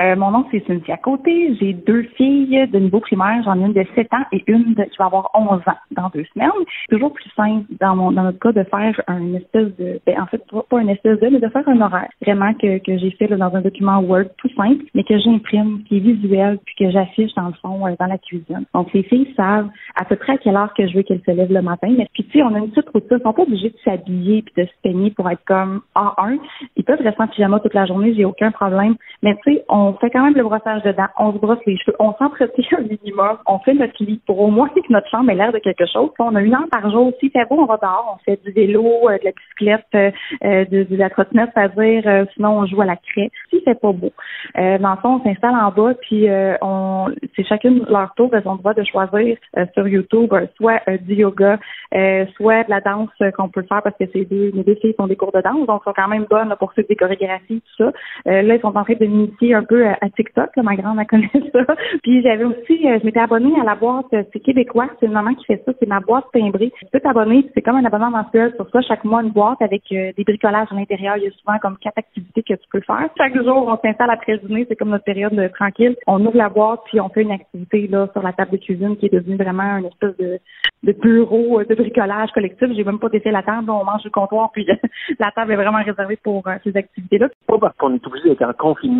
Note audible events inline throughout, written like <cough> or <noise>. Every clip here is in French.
Euh, mon nom, c'est Cynthia Côté. J'ai deux filles de niveau primaire. J'en ai une de 7 ans et une de, qui va avoir 11 ans dans deux semaines. Toujours plus simple dans mon dans notre cas de faire un espèce de ben, en fait pas un espèce de mais de faire un horaire vraiment que, que j'ai fait là, dans un document Word tout simple mais que j'imprime qui est visuel puis que j'affiche dans le fond euh, dans la cuisine. Donc les filles savent à peu près à quelle heure que je veux qu'elles se lèvent le matin. Mais puis tu sais on a une petite routine. Ils sont pas obligés de s'habiller puis de se peigner pour être comme A1. Ils peuvent rester en pyjama toute la journée. J'ai aucun problème. Mais tu sais on fait quand même le brossage de dents, on se brosse les cheveux, on s'entretient un minimum, on fait notre lit pour au moins que notre chambre ait l'air de quelque chose. On a une heure par jour. Si fait beau, on va dehors, on fait du vélo, euh, de la bicyclette, euh, euh, de, de, la trottinette, c'est-à-dire sinon on joue à la craie. Si fait pas beau. dans le fond, on s'installe en bas, puis on c'est chacune leur tour, elles ont le droit de choisir sur YouTube soit du yoga, soit de la danse qu'on peut faire parce que ces deux, mes deux filles font des cours de danse, donc sont quand même bonnes pour suivre des chorégraphies, tout ça. là, ils sont en train de m'initier un peu à TikTok, ma grande, elle <laughs> connaît ça. Puis j'avais aussi, euh, je m'étais abonnée à la boîte, euh, c'est québécois, c'est une maman qui fait ça, c'est ma boîte timbrée. Tu peux t'abonner, c'est comme un abonnement mensuel sur ça, chaque mois une boîte avec euh, des bricolages à l'intérieur. Il y a souvent comme quatre activités que tu peux faire. Chaque jour, on s'installe après le dîner, c'est comme notre période tranquille. On ouvre la boîte, puis on fait une activité là sur la table de cuisine qui est devenue vraiment une espèce de, bureau de bricolage collectif. J'ai même pas défait la table, on mange du comptoir, puis <laughs> la table est vraiment réservée pour ces activités-là. Pas parce qu'on est obligé d'être en confinement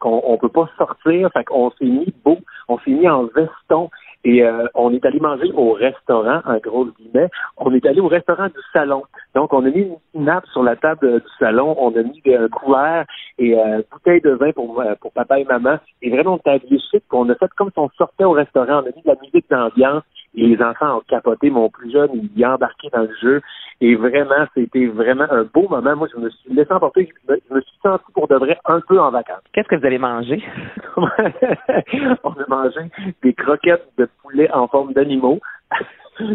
qu'on on peut pas sortir. Fait qu'on s'est mis beau, on s'est mis en veston et euh, on est allé manger au restaurant, en gros guillemets. On est allé au restaurant du salon. Donc, on a mis une nappe sur la table du salon. On a mis un couvert et euh, bouteille de vin pour, euh, papa et maman. Et vraiment, on était chic. On a fait comme si on sortait au restaurant. On a mis de la musique d'ambiance. Et les enfants ont capoté. Mon plus jeune, il est embarqué dans le jeu. Et vraiment, c'était vraiment un beau moment. Moi, je me suis laissé emporter. Je me, suis senti pour de vrai un peu en vacances. Qu'est-ce que vous allez manger? <laughs> on a mangé des croquettes de poulet en forme d'animaux.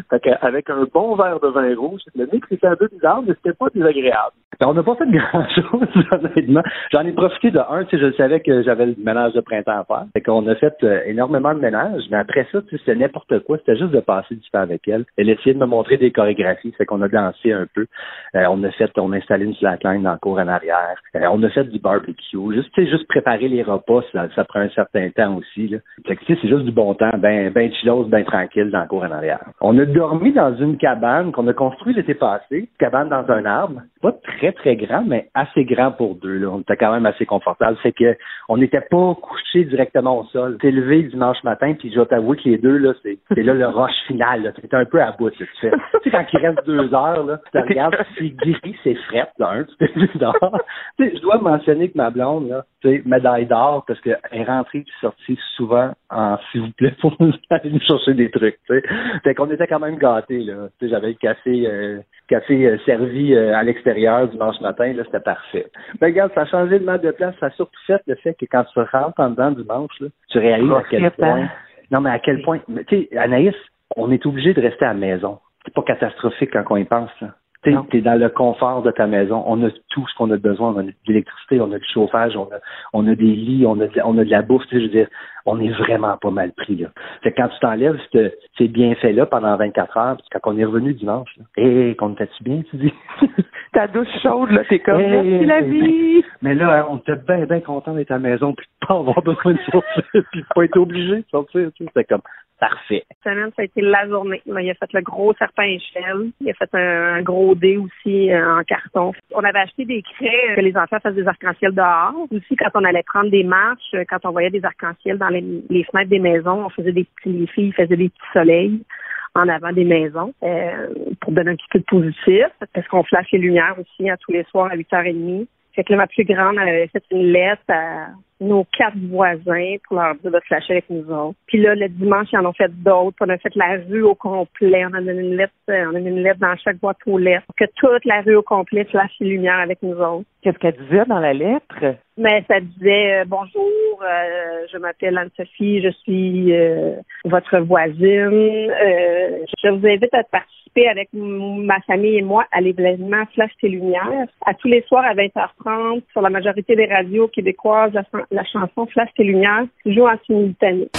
Fait avec un bon verre de vin rouge, le mix était un peu bizarre, mais c'était pas désagréable. Ben, on n'a pas fait <laughs> grand-chose, honnêtement. J'en ai profité de un, tu sais, je savais que j'avais le ménage de printemps à faire. Fait qu'on a fait euh, énormément de ménage, mais après ça, tu sais, c'était n'importe quoi. C'était juste de passer du temps avec elle. Elle essayait de me montrer des chorégraphies, fait qu'on a dansé un peu. Euh, on a fait, on a installé une slackline dans le cour en arrière. Euh, on a fait du barbecue. Juste, juste préparer les repas, ça, prend un certain temps aussi, là. Fait que, c'est juste du bon temps, ben, ben chillose, ben tranquille dans le cour en arrière. A dormi dans une cabane qu'on a construite l'été passé, cabane dans un arbre. Pas très, très grand, mais assez grand pour deux. Là. On était quand même assez confortable. C'est que on n'était pas couché directement au sol. T'es levé dimanche matin, puis je dois t'avouer que les deux, là, c'est, là le rush final. C'était un peu à bout. Tu sais, quand il reste deux heures, là, tu regardes, c'est gris, c'est fret, là, tu sais, je dois mentionner que ma blonde, là, tu médaille d'or, parce qu'elle est rentrée et sortie souvent en s'il vous plaît pour <laughs> aller nous chercher des trucs. Tu sais. Fait qu'on était quand même gâtés. Là. J'avais le café, euh, café euh, servi euh, à l'extérieur dimanche matin, là, c'était parfait. Mais regarde, ça a changé le mode de place, ça a surtout fait le fait que quand tu rentres en dedans dimanche, là, tu réalises à quel point. Non, mais à quel point. Tu sais, Anaïs, on est obligé de rester à la maison. C'est pas catastrophique quand on y pense. Là. Tu es dans le confort de ta maison. On a tout ce qu'on a besoin. On a de l'électricité, on a du chauffage, on a, on a des lits, on a de, on a de la bouffe. Je veux dire, on est vraiment pas mal pris. Là. Fait quand tu t'enlèves ces bienfaits-là pendant 24 heures, puis quand on est revenu dimanche, hé, hey, qu'on tu bien, tu dis? <laughs> Ta douche chaude, là, t'es comme, merci la vie! Mais là, on était bien, bien content d'être à la maison, puis de pas avoir <laughs> besoin de sortir, puis de pas être obligé de sortir. C'était comme, Parfait. Cette semaine, ça a été la journée. Il a fait le gros serpent échelle. Il a fait un, gros dé aussi euh, en carton. On avait acheté des craies que les enfants fassent des arcs-en-ciel dehors. Aussi, quand on allait prendre des marches, quand on voyait des arcs-en-ciel dans les, fenêtres des maisons, on faisait des petits, les filles faisaient des petits soleils en avant des maisons euh, pour donner un petit peu de positif parce qu'on flash les lumières aussi à tous les soirs à 8h30. Fait que là, ma plus grande, elle avait fait une lettre à nos quatre voisins pour leur dire de flasher avec nous autres. Puis là, le dimanche, ils en ont fait d'autres. On a fait la rue au complet. On a donné une lettre, euh, on a mis une lettre dans chaque boîte aux lettres pour que toute la rue au complet flash les lumières avec nous autres. Qu'est-ce qu'elle disait dans la lettre? Mais ça disait euh, bonjour, euh, je m'appelle Anne-Sophie, je suis votre voisine. je vous invite à participer avec ma famille et moi à l'événement Flash tes lumières à tous les soirs à 20h30 sur la majorité des radios québécoises la chanson Flash tes lumières joue en simultané.